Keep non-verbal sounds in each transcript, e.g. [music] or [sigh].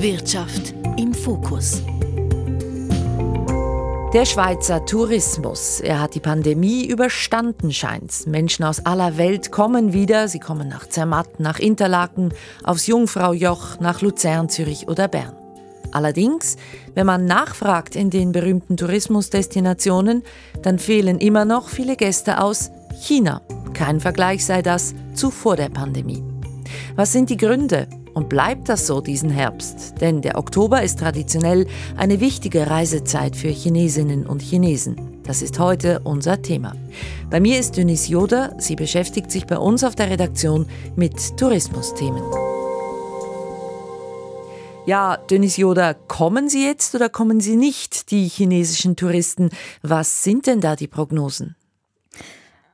Wirtschaft im Fokus. Der Schweizer Tourismus. Er hat die Pandemie überstanden, scheint's. Menschen aus aller Welt kommen wieder. Sie kommen nach Zermatt, nach Interlaken, aufs Jungfraujoch, nach Luzern, Zürich oder Bern. Allerdings, wenn man nachfragt in den berühmten Tourismusdestinationen, dann fehlen immer noch viele Gäste aus China. Kein Vergleich sei das zu vor der Pandemie. Was sind die Gründe? Und bleibt das so diesen Herbst? Denn der Oktober ist traditionell eine wichtige Reisezeit für Chinesinnen und Chinesen. Das ist heute unser Thema. Bei mir ist Denise Joder. Sie beschäftigt sich bei uns auf der Redaktion mit Tourismusthemen. Ja, Denise Joder, kommen Sie jetzt oder kommen Sie nicht, die chinesischen Touristen? Was sind denn da die Prognosen?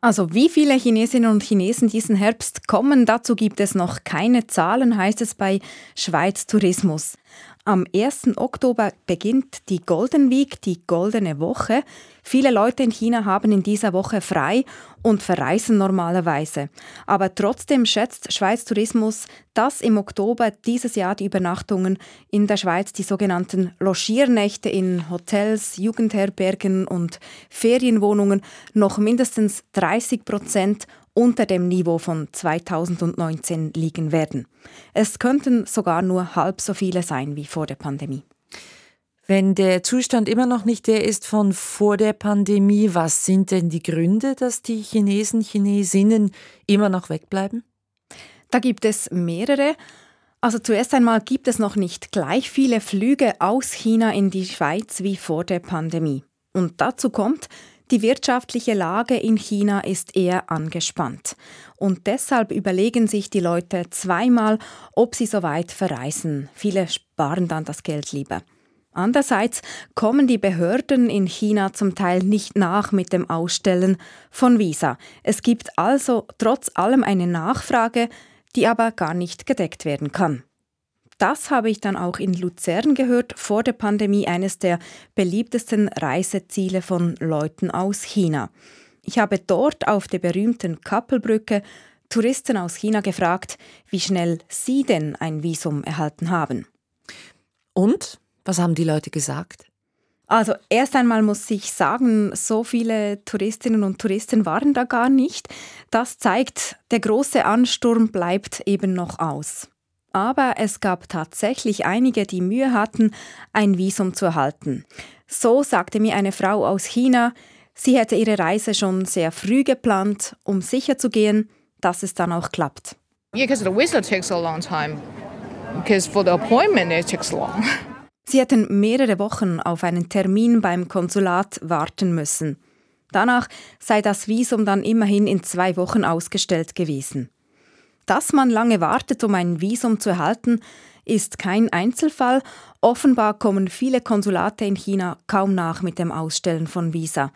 Also wie viele Chinesinnen und Chinesen diesen Herbst kommen, dazu gibt es noch keine Zahlen, heißt es bei Schweiz Tourismus. Am 1. Oktober beginnt die Golden Week, die goldene Woche. Viele Leute in China haben in dieser Woche frei und verreisen normalerweise. Aber trotzdem schätzt Schweiz Tourismus, dass im Oktober dieses Jahr die Übernachtungen in der Schweiz, die sogenannten Logiernächte in Hotels, Jugendherbergen und Ferienwohnungen noch mindestens 30 Prozent unter dem Niveau von 2019 liegen werden. Es könnten sogar nur halb so viele sein wie vor der Pandemie. Wenn der Zustand immer noch nicht der ist von vor der Pandemie, was sind denn die Gründe, dass die Chinesen, Chinesinnen immer noch wegbleiben? Da gibt es mehrere. Also zuerst einmal gibt es noch nicht gleich viele Flüge aus China in die Schweiz wie vor der Pandemie. Und dazu kommt, die wirtschaftliche Lage in China ist eher angespannt. Und deshalb überlegen sich die Leute zweimal, ob sie so weit verreisen. Viele sparen dann das Geld lieber. Andererseits kommen die Behörden in China zum Teil nicht nach mit dem Ausstellen von Visa. Es gibt also trotz allem eine Nachfrage, die aber gar nicht gedeckt werden kann. Das habe ich dann auch in Luzern gehört, vor der Pandemie eines der beliebtesten Reiseziele von Leuten aus China. Ich habe dort auf der berühmten Kappelbrücke Touristen aus China gefragt, wie schnell sie denn ein Visum erhalten haben. Und? Was haben die Leute gesagt? Also erst einmal muss ich sagen, so viele Touristinnen und Touristen waren da gar nicht. Das zeigt, der große Ansturm bleibt eben noch aus aber es gab tatsächlich einige, die Mühe hatten, ein Visum zu erhalten. So sagte mir eine Frau aus China, sie hätte ihre Reise schon sehr früh geplant, um sicherzugehen, dass es dann auch klappt. Yeah, because the visa takes a long time. Because for the appointment it takes long. [laughs] Sie hätten mehrere Wochen auf einen Termin beim Konsulat warten müssen. Danach sei das Visum dann immerhin in zwei Wochen ausgestellt gewesen. Dass man lange wartet, um ein Visum zu erhalten, ist kein Einzelfall. Offenbar kommen viele Konsulate in China kaum nach mit dem Ausstellen von Visa.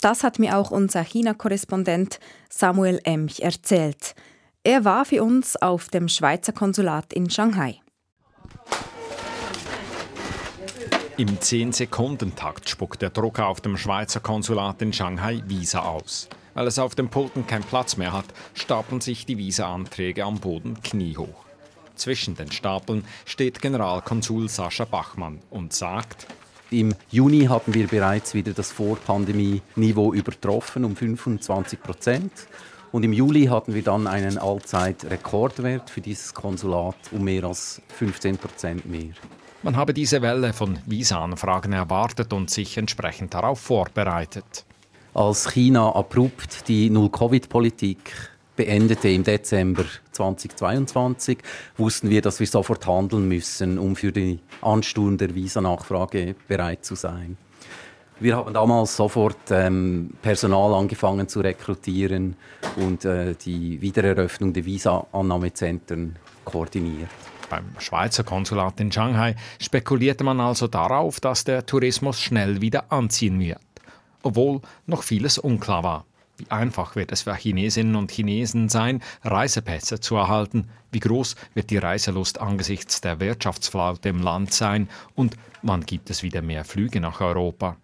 Das hat mir auch unser China-Korrespondent Samuel Emch erzählt. Er war für uns auf dem Schweizer Konsulat in Shanghai. Im 10-Sekunden-Takt spuckt der Drucker auf dem Schweizer Konsulat in Shanghai Visa aus. Weil es auf dem Pulten keinen Platz mehr hat, stapeln sich die Visa-Anträge am Boden kniehoch. Zwischen den Stapeln steht Generalkonsul Sascha Bachmann und sagt, im Juni hatten wir bereits wieder das Vorpandemie-Niveau übertroffen um 25 Prozent. Und im Juli hatten wir dann einen Allzeitrekordwert für dieses Konsulat um mehr als 15 Prozent mehr. Man habe diese Welle von Visa-Anfragen erwartet und sich entsprechend darauf vorbereitet als China abrupt die Null-Covid-Politik beendete im Dezember 2022, wussten wir, dass wir sofort handeln müssen, um für die Ansturm der Visa-Nachfrage bereit zu sein. Wir haben damals sofort ähm, Personal angefangen zu rekrutieren und äh, die Wiedereröffnung der Visa-Annahmezentren koordiniert. Beim Schweizer Konsulat in Shanghai spekulierte man also darauf, dass der Tourismus schnell wieder anziehen wird obwohl noch vieles unklar war. Wie einfach wird es für Chinesinnen und Chinesen sein, Reisepässe zu erhalten? Wie groß wird die Reiselust angesichts der Wirtschaftsflaute im Land sein? Und wann gibt es wieder mehr Flüge nach Europa?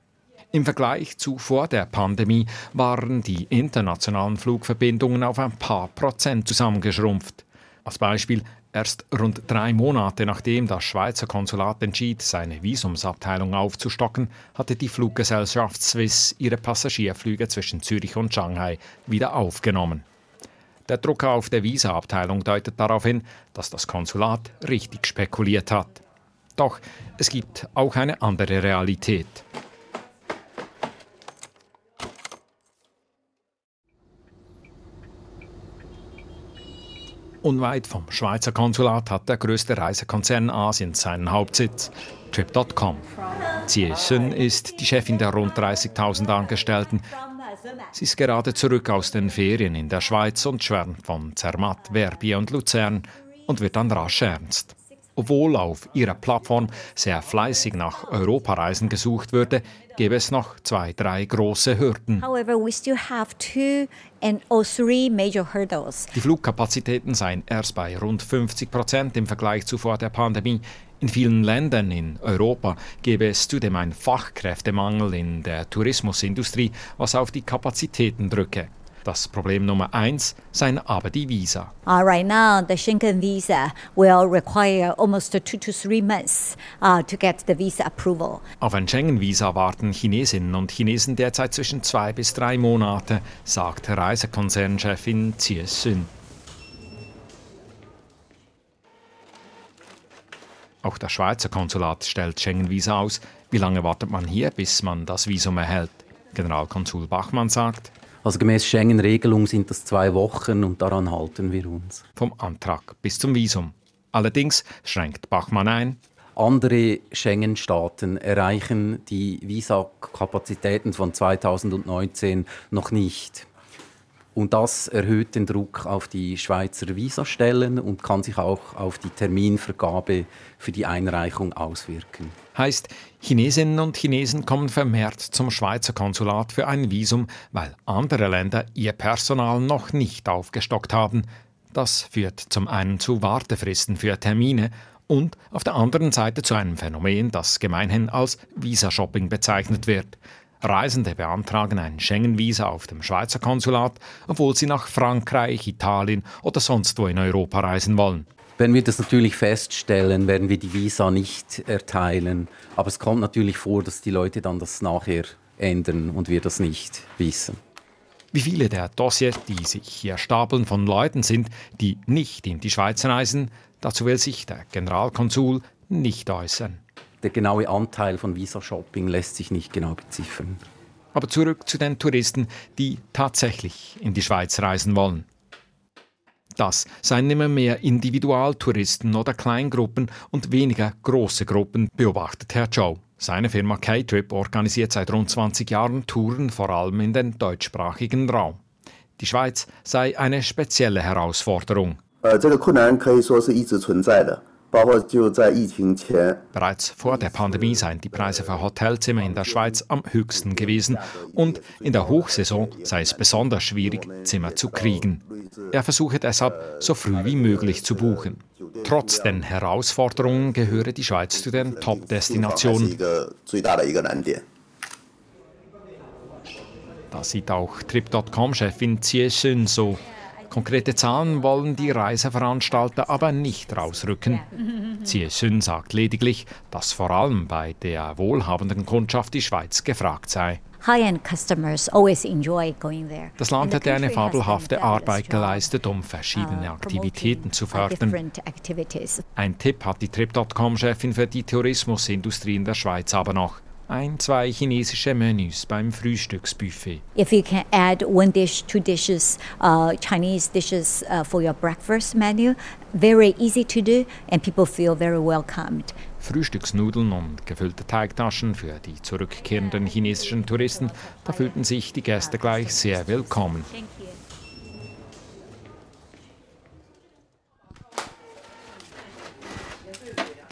Im Vergleich zu vor der Pandemie waren die internationalen Flugverbindungen auf ein paar Prozent zusammengeschrumpft. Als Beispiel Erst rund drei Monate nachdem das Schweizer Konsulat entschied, seine Visumsabteilung aufzustocken, hatte die Fluggesellschaft Swiss ihre Passagierflüge zwischen Zürich und Shanghai wieder aufgenommen. Der Drucker auf der Visaabteilung deutet darauf hin, dass das Konsulat richtig spekuliert hat. Doch es gibt auch eine andere Realität. Unweit vom Schweizer Konsulat hat der größte Reisekonzern Asiens seinen Hauptsitz, Trip.com. Jie Sun ist die Chefin der rund 30.000 Angestellten. Sie ist gerade zurück aus den Ferien in der Schweiz und schwärmt von Zermatt, Verbier und Luzern und wird dann rasch ernst. Obwohl auf ihrer Plattform sehr fleißig nach Europareisen gesucht würde, gäbe es noch zwei, drei große Hürden. However. Die Flugkapazitäten seien erst bei rund 50 Prozent im Vergleich zu vor der Pandemie. In vielen Ländern in Europa gäbe es zudem einen Fachkräftemangel in der Tourismusindustrie, was auf die Kapazitäten drücke. Das Problem Nummer eins seien aber die Visa. Uh, right now, the Schengen visa will require almost two to three months uh, to get the visa approval. Auf ein Schengen-Visa warten Chinesinnen und Chinesen derzeit zwischen zwei bis drei Monate, sagt Reisekonzernchefin Jie Sun. Auch das Schweizer Konsulat stellt Schengen-Visa aus. Wie lange wartet man hier, bis man das Visum erhält? Generalkonsul Bachmann sagt, also gemäß Schengen-Regelung sind das zwei Wochen und daran halten wir uns. Vom Antrag bis zum Visum. Allerdings schränkt Bachmann ein. Andere Schengen-Staaten erreichen die Visa-Kapazitäten von 2019 noch nicht. Und das erhöht den Druck auf die Schweizer Visastellen und kann sich auch auf die Terminvergabe für die Einreichung auswirken. Heißt, Chinesinnen und Chinesen kommen vermehrt zum Schweizer Konsulat für ein Visum, weil andere Länder ihr Personal noch nicht aufgestockt haben. Das führt zum einen zu Wartefristen für Termine und auf der anderen Seite zu einem Phänomen, das gemeinhin als Visashopping bezeichnet wird. Reisende beantragen ein Schengen-Visa auf dem Schweizer Konsulat, obwohl sie nach Frankreich, Italien oder sonst wo in Europa reisen wollen. Wenn wir das natürlich feststellen, werden wir die Visa nicht erteilen. Aber es kommt natürlich vor, dass die Leute dann das nachher ändern und wir das nicht wissen. Wie viele der Dossiers, die sich hier stapeln von Leuten sind, die nicht in die Schweiz reisen, dazu will sich der Generalkonsul nicht äußern der genaue Anteil von Visa-Shopping lässt sich nicht genau beziffern. Aber zurück zu den Touristen, die tatsächlich in die Schweiz reisen wollen. Das seien immer mehr Individualtouristen oder Kleingruppen und weniger große Gruppen, beobachtet Herr Chow. Seine Firma K-Trip organisiert seit rund 20 Jahren Touren, vor allem in den deutschsprachigen Raum. Die Schweiz sei eine spezielle Herausforderung. 呃，这个困难可以说是一直存在的。 Bereits vor der Pandemie seien die Preise für Hotelzimmer in der Schweiz am höchsten gewesen und in der Hochsaison sei es besonders schwierig, Zimmer zu kriegen. Er versuche deshalb, so früh wie möglich zu buchen. Trotz den Herausforderungen gehöre die Schweiz zu den Top-Destinationen. Das sieht auch Trip.com-Chefin Cie Sun so. Konkrete Zahlen wollen die Reiseveranstalter aber nicht rausrücken. Ziesün sagt lediglich, dass vor allem bei der wohlhabenden Kundschaft die Schweiz gefragt sei. Das Land hätte eine fabelhafte Arbeit geleistet, um verschiedene uh, Aktivitäten zu fördern. Ein Tipp hat die Trip.com-Chefin für die Tourismusindustrie in der Schweiz aber noch ein, zwei chinesische Menüs beim Frühstücksbuffet. If you can add one dish, two dishes, uh, Chinese dishes uh, for your breakfast menu, very easy to do and people feel very welcomed. Frühstücksnudeln und gefüllte Teigtaschen für die zurückkehrenden chinesischen Touristen, da fühlten sich die Gäste gleich sehr willkommen.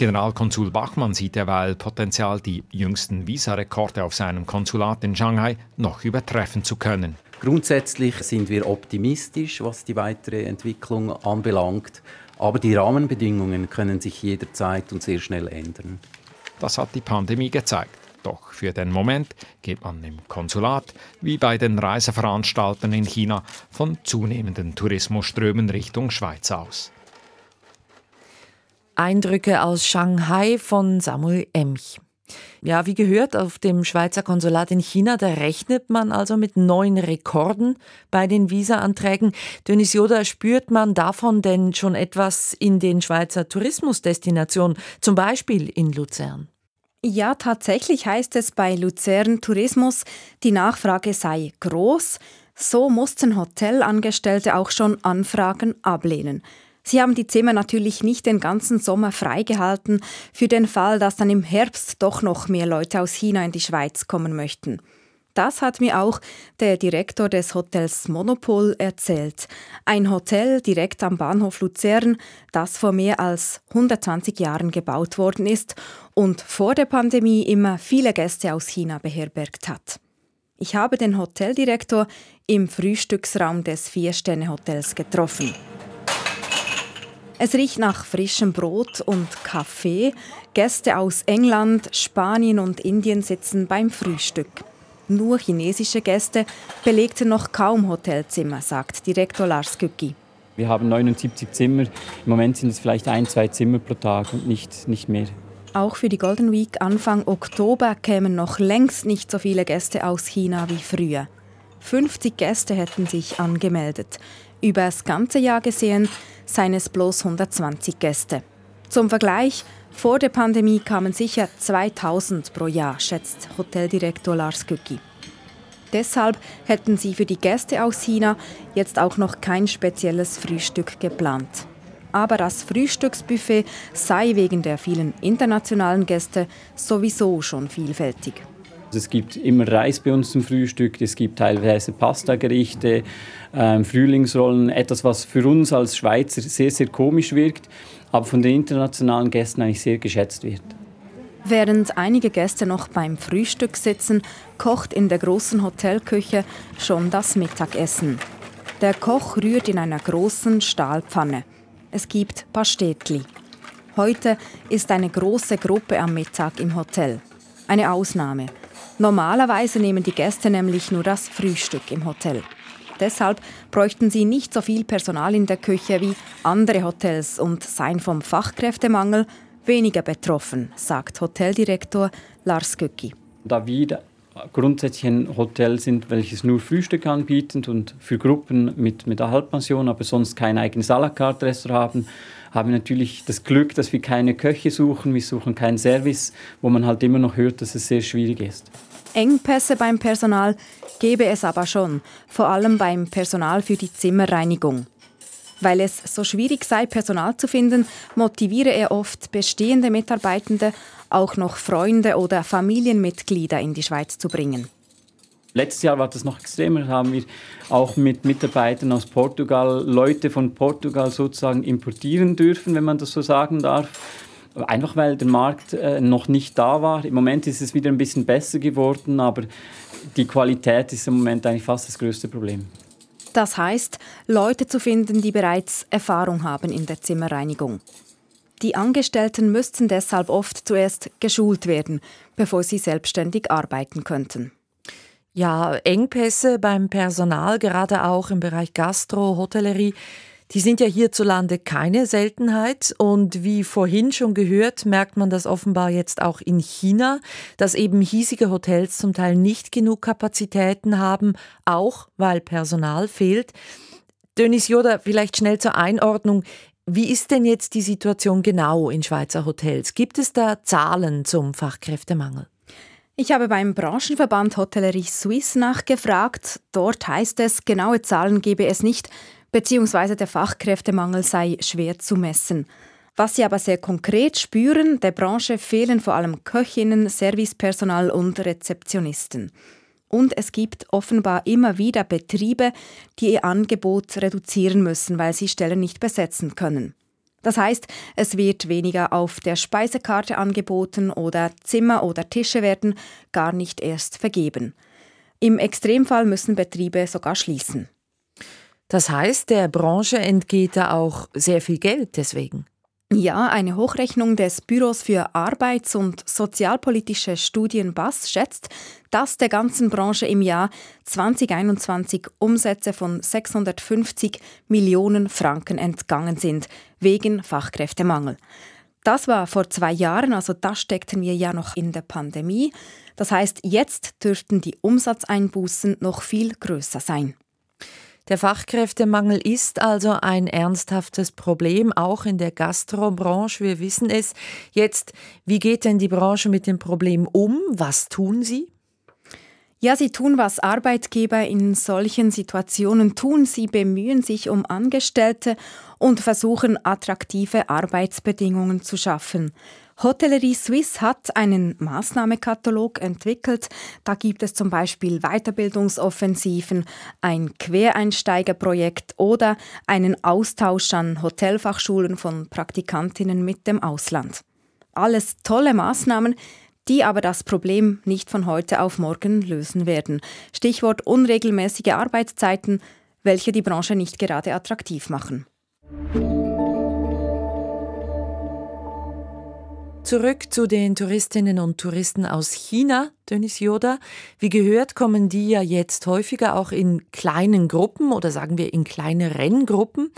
Generalkonsul Bachmann sieht derweil Potenzial, die jüngsten Visarekorde auf seinem Konsulat in Shanghai noch übertreffen zu können. Grundsätzlich sind wir optimistisch, was die weitere Entwicklung anbelangt, aber die Rahmenbedingungen können sich jederzeit und sehr schnell ändern. Das hat die Pandemie gezeigt. Doch für den Moment geht man im Konsulat wie bei den Reiseveranstaltern in China von zunehmenden Tourismusströmen Richtung Schweiz aus. Eindrücke aus Shanghai von Samuel Emch. Ja, wie gehört, auf dem Schweizer Konsulat in China, da rechnet man also mit neuen Rekorden bei den Visa-Anträgen. Dönis Joda, spürt man davon denn schon etwas in den Schweizer Tourismusdestinationen, zum Beispiel in Luzern? Ja, tatsächlich heißt es bei Luzern Tourismus, die Nachfrage sei groß. So mussten Hotelangestellte auch schon Anfragen ablehnen. Sie haben die Zimmer natürlich nicht den ganzen Sommer freigehalten, für den Fall, dass dann im Herbst doch noch mehr Leute aus China in die Schweiz kommen möchten. Das hat mir auch der Direktor des Hotels Monopol erzählt. Ein Hotel direkt am Bahnhof Luzern, das vor mehr als 120 Jahren gebaut worden ist und vor der Pandemie immer viele Gäste aus China beherbergt hat. Ich habe den Hoteldirektor im Frühstücksraum des Vier-Sterne-Hotels getroffen. Es riecht nach frischem Brot und Kaffee. Gäste aus England, Spanien und Indien sitzen beim Frühstück. Nur chinesische Gäste belegten noch kaum Hotelzimmer, sagt Direktor Lars Kücki. Wir haben 79 Zimmer. Im Moment sind es vielleicht ein, zwei Zimmer pro Tag und nicht, nicht mehr. Auch für die Golden Week Anfang Oktober kämen noch längst nicht so viele Gäste aus China wie früher. 50 Gäste hätten sich angemeldet. Über das ganze Jahr gesehen seien es bloß 120 Gäste. Zum Vergleich, vor der Pandemie kamen sicher 2000 pro Jahr, schätzt Hoteldirektor Lars Kücki. Deshalb hätten sie für die Gäste aus China jetzt auch noch kein spezielles Frühstück geplant. Aber das Frühstücksbuffet sei wegen der vielen internationalen Gäste sowieso schon vielfältig. Es gibt immer Reis bei uns zum Frühstück, es gibt teilweise Pastagerichte, ähm, Frühlingsrollen, etwas, was für uns als Schweizer sehr, sehr komisch wirkt, aber von den internationalen Gästen eigentlich sehr geschätzt wird. Während einige Gäste noch beim Frühstück sitzen, kocht in der großen Hotelküche schon das Mittagessen. Der Koch rührt in einer großen Stahlpfanne. Es gibt Pastetli. Heute ist eine große Gruppe am Mittag im Hotel. Eine Ausnahme. Normalerweise nehmen die Gäste nämlich nur das Frühstück im Hotel. Deshalb bräuchten sie nicht so viel Personal in der Küche wie andere Hotels und seien vom Fachkräftemangel weniger betroffen, sagt Hoteldirektor Lars Göcki. Da wir grundsätzlich ein Hotel sind, welches nur Frühstück anbietet und für Gruppen mit, mit der Halbpension, aber sonst kein eigenes à la carte Restaurant haben, haben wir natürlich das Glück, dass wir keine Köche suchen, wir suchen keinen Service, wo man halt immer noch hört, dass es sehr schwierig ist. Engpässe beim Personal gäbe es aber schon, vor allem beim Personal für die Zimmerreinigung. Weil es so schwierig sei, Personal zu finden, motiviere er oft bestehende Mitarbeitende, auch noch Freunde oder Familienmitglieder in die Schweiz zu bringen. Letztes Jahr war das noch extremer. Haben wir auch mit Mitarbeitern aus Portugal Leute von Portugal sozusagen importieren dürfen, wenn man das so sagen darf. Einfach weil der Markt äh, noch nicht da war. Im Moment ist es wieder ein bisschen besser geworden, aber die Qualität ist im Moment eigentlich fast das größte Problem. Das heißt, Leute zu finden, die bereits Erfahrung haben in der Zimmerreinigung. Die Angestellten müssten deshalb oft zuerst geschult werden, bevor sie selbstständig arbeiten könnten. Ja, Engpässe beim Personal, gerade auch im Bereich Gastro, Hotellerie, die sind ja hierzulande keine Seltenheit und wie vorhin schon gehört, merkt man das offenbar jetzt auch in China, dass eben hiesige Hotels zum Teil nicht genug Kapazitäten haben, auch weil Personal fehlt. Dönis Joda, vielleicht schnell zur Einordnung. Wie ist denn jetzt die Situation genau in Schweizer Hotels? Gibt es da Zahlen zum Fachkräftemangel? Ich habe beim Branchenverband Hotellerie Suisse nachgefragt. Dort heißt es, genaue Zahlen gebe es nicht, beziehungsweise der Fachkräftemangel sei schwer zu messen. Was sie aber sehr konkret spüren, der Branche fehlen vor allem Köchinnen, Servicepersonal und Rezeptionisten. Und es gibt offenbar immer wieder Betriebe, die ihr Angebot reduzieren müssen, weil sie Stellen nicht besetzen können. Das heißt, es wird weniger auf der Speisekarte angeboten oder Zimmer oder Tische werden gar nicht erst vergeben. Im Extremfall müssen Betriebe sogar schließen. Das heißt, der Branche entgeht da auch sehr viel Geld deswegen. Ja, eine Hochrechnung des Büros für Arbeits- und Sozialpolitische Studien BAS schätzt, dass der ganzen Branche im Jahr 2021 Umsätze von 650 Millionen Franken entgangen sind, wegen Fachkräftemangel. Das war vor zwei Jahren, also da steckten wir ja noch in der Pandemie. Das heißt, jetzt dürften die Umsatzeinbußen noch viel größer sein. Der Fachkräftemangel ist also ein ernsthaftes Problem, auch in der Gastrobranche. Wir wissen es. Jetzt, wie geht denn die Branche mit dem Problem um? Was tun Sie? Ja, sie tun, was Arbeitgeber in solchen Situationen tun. Sie bemühen sich um Angestellte und versuchen attraktive Arbeitsbedingungen zu schaffen. Hotellerie Suisse hat einen Maßnahmekatalog entwickelt. Da gibt es zum Beispiel Weiterbildungsoffensiven, ein Quereinsteigerprojekt oder einen Austausch an Hotelfachschulen von Praktikantinnen mit dem Ausland. Alles tolle Maßnahmen, die aber das Problem nicht von heute auf morgen lösen werden. Stichwort unregelmäßige Arbeitszeiten, welche die Branche nicht gerade attraktiv machen. Zurück zu den Touristinnen und Touristen aus China, Denis Joda. Wie gehört, kommen die ja jetzt häufiger auch in kleinen Gruppen oder sagen wir in kleine Renngruppen.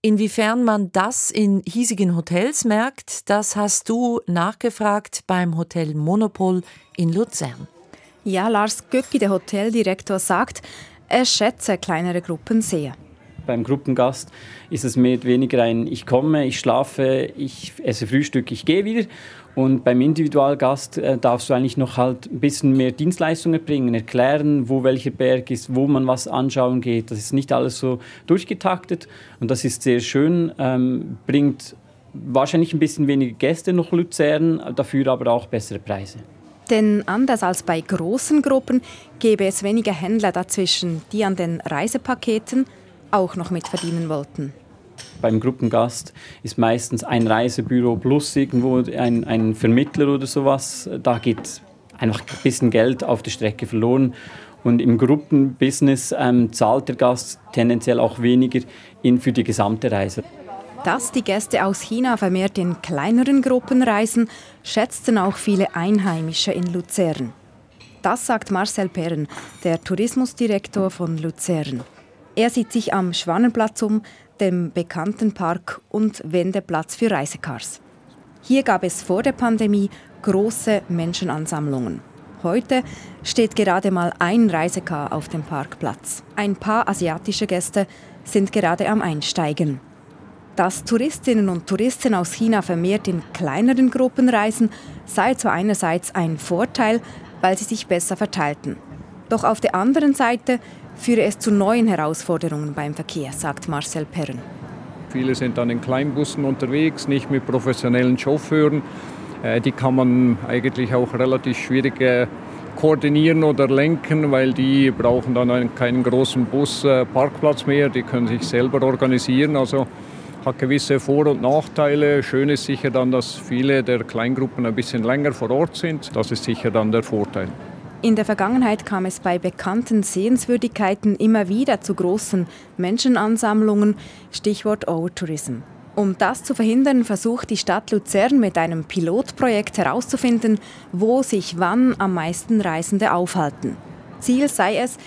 Inwiefern man das in hiesigen Hotels merkt, das hast du nachgefragt beim Hotel Monopol in Luzern. Ja, Lars Göcki, der Hoteldirektor, sagt, er schätze kleinere Gruppen sehr. Beim Gruppengast ist es oder weniger ein Ich komme, ich schlafe, ich esse Frühstück, ich gehe wieder. Und beim Individualgast äh, darfst du eigentlich noch halt ein bisschen mehr Dienstleistungen bringen, erklären, wo welcher Berg ist, wo man was anschauen geht. Das ist nicht alles so durchgetaktet und das ist sehr schön, ähm, bringt wahrscheinlich ein bisschen weniger Gäste nach Luzern, dafür aber auch bessere Preise. Denn anders als bei großen Gruppen gäbe es weniger Händler dazwischen, die an den Reisepaketen auch noch mitverdienen wollten beim Gruppengast ist meistens ein Reisebüro plus irgendwo ein, ein Vermittler oder sowas. Da geht einfach ein bisschen Geld auf der Strecke verloren. Und im Gruppenbusiness ähm, zahlt der Gast tendenziell auch weniger in für die gesamte Reise. Dass die Gäste aus China vermehrt in kleineren Gruppen reisen, schätzten auch viele Einheimische in Luzern. Das sagt Marcel Perren, der Tourismusdirektor von Luzern. Er sieht sich am Schwannenplatz um, dem bekannten Park und Wendeplatz für Reisecars. Hier gab es vor der Pandemie große Menschenansammlungen. Heute steht gerade mal ein Reisecar auf dem Parkplatz. Ein paar asiatische Gäste sind gerade am Einsteigen. Dass Touristinnen und Touristen aus China vermehrt in kleineren Gruppen reisen, sei zwar einerseits ein Vorteil, weil sie sich besser verteilten. Doch auf der anderen Seite führe es zu neuen Herausforderungen beim Verkehr, sagt Marcel Perren. Viele sind dann in Kleinbussen unterwegs, nicht mit professionellen Chauffeuren. Äh, die kann man eigentlich auch relativ schwierig äh, koordinieren oder lenken, weil die brauchen dann keinen großen Busparkplatz äh, mehr, die können sich selber organisieren. Also hat gewisse Vor- und Nachteile. Schön ist sicher dann, dass viele der Kleingruppen ein bisschen länger vor Ort sind. Das ist sicher dann der Vorteil. In der Vergangenheit kam es bei bekannten Sehenswürdigkeiten immer wieder zu großen Menschenansammlungen, Stichwort Overtourism. Um das zu verhindern, versucht die Stadt Luzern mit einem Pilotprojekt herauszufinden, wo sich wann am meisten Reisende aufhalten. Ziel sei es,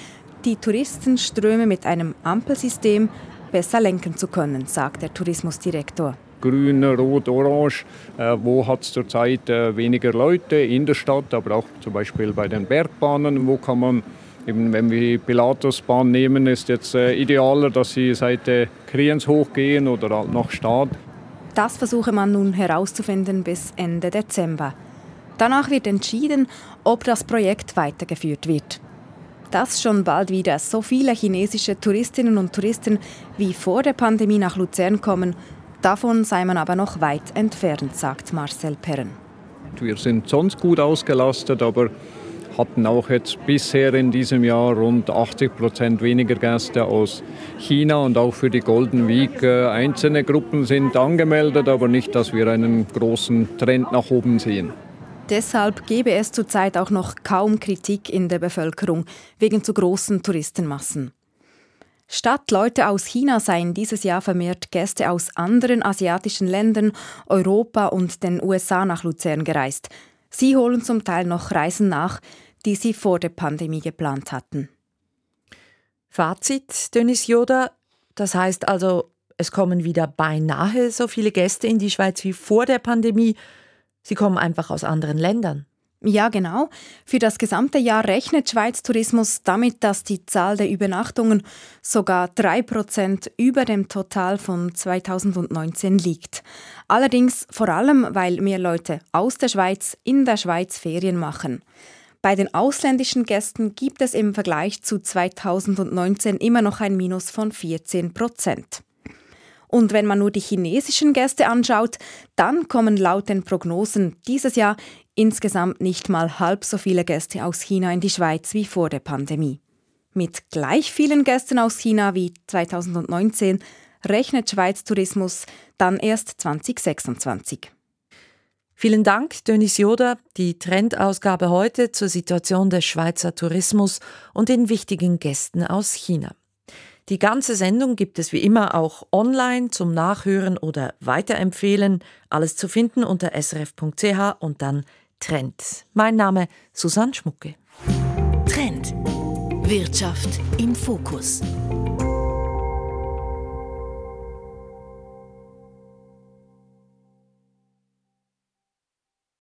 die Touristenströme mit einem Ampelsystem besser lenken zu können, sagt der Tourismusdirektor grün, rot, orange. Äh, wo hat es zurzeit äh, weniger Leute in der Stadt, aber auch zum Beispiel bei den Bergbahnen, wo kann man Eben, wenn wir die Pilatusbahn nehmen, ist jetzt äh, idealer, dass sie seit Kriens hochgehen oder halt nach Stad. Das versuche man nun herauszufinden bis Ende Dezember. Danach wird entschieden, ob das Projekt weitergeführt wird. Dass schon bald wieder so viele chinesische Touristinnen und Touristen wie vor der Pandemie nach Luzern kommen, Davon sei man aber noch weit entfernt, sagt Marcel Perren. Wir sind sonst gut ausgelastet, aber hatten auch jetzt bisher in diesem Jahr rund 80 Prozent weniger Gäste aus China und auch für die Golden Week. Äh, einzelne Gruppen sind angemeldet, aber nicht, dass wir einen großen Trend nach oben sehen. Deshalb gebe es zurzeit auch noch kaum Kritik in der Bevölkerung wegen zu großen Touristenmassen. Statt Leute aus China seien dieses Jahr vermehrt Gäste aus anderen asiatischen Ländern, Europa und den USA nach Luzern gereist. Sie holen zum Teil noch Reisen nach, die sie vor der Pandemie geplant hatten. Fazit, Dennis Joda, das heißt also, Es kommen wieder beinahe so viele Gäste in die Schweiz wie vor der Pandemie. Sie kommen einfach aus anderen Ländern. Ja, genau. Für das gesamte Jahr rechnet Schweiz Tourismus damit, dass die Zahl der Übernachtungen sogar 3% über dem Total von 2019 liegt. Allerdings vor allem, weil mehr Leute aus der Schweiz in der Schweiz Ferien machen. Bei den ausländischen Gästen gibt es im Vergleich zu 2019 immer noch ein Minus von 14 Prozent. Und wenn man nur die chinesischen Gäste anschaut, dann kommen laut den Prognosen dieses Jahr insgesamt nicht mal halb so viele Gäste aus China in die Schweiz wie vor der Pandemie. Mit gleich vielen Gästen aus China wie 2019 rechnet Schweiz Tourismus dann erst 2026. Vielen Dank, Dönis Joda. Die Trendausgabe heute zur Situation des Schweizer Tourismus und den wichtigen Gästen aus China. Die ganze Sendung gibt es wie immer auch online zum Nachhören oder Weiterempfehlen. Alles zu finden unter srf.ch und dann Trend. Mein Name Susanne Schmucke. Trend. Wirtschaft im Fokus.